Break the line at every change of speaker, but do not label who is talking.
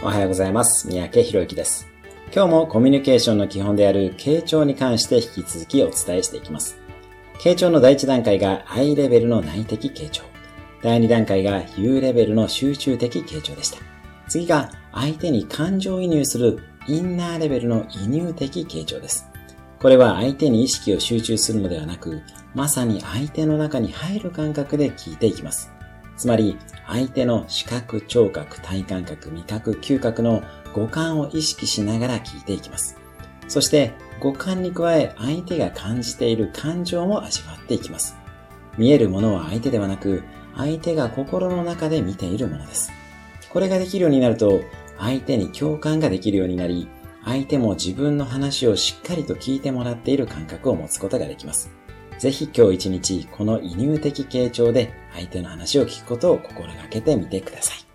おはようございます。三宅博之です。今日もコミュニケーションの基本である傾聴に関して引き続きお伝えしていきます。傾聴の第一段階が I レベルの内的傾聴。第二段階が U レベルの集中的傾聴でした。次が相手に感情移入するインナーレベルの移入的傾聴です。これは相手に意識を集中するのではなく、まさに相手の中に入る感覚で聞いていきます。つまり、相手の視覚、聴覚、体感覚、味覚、嗅覚の五感を意識しながら聞いていきます。そして、五感に加え相手が感じている感情も味わっていきます。見えるものは相手ではなく、相手が心の中で見ているものです。これができるようになると、相手に共感ができるようになり、相手も自分の話をしっかりと聞いてもらっている感覚を持つことができます。ぜひ今日一日この移入的傾聴で相手の話を聞くことを心がけてみてください。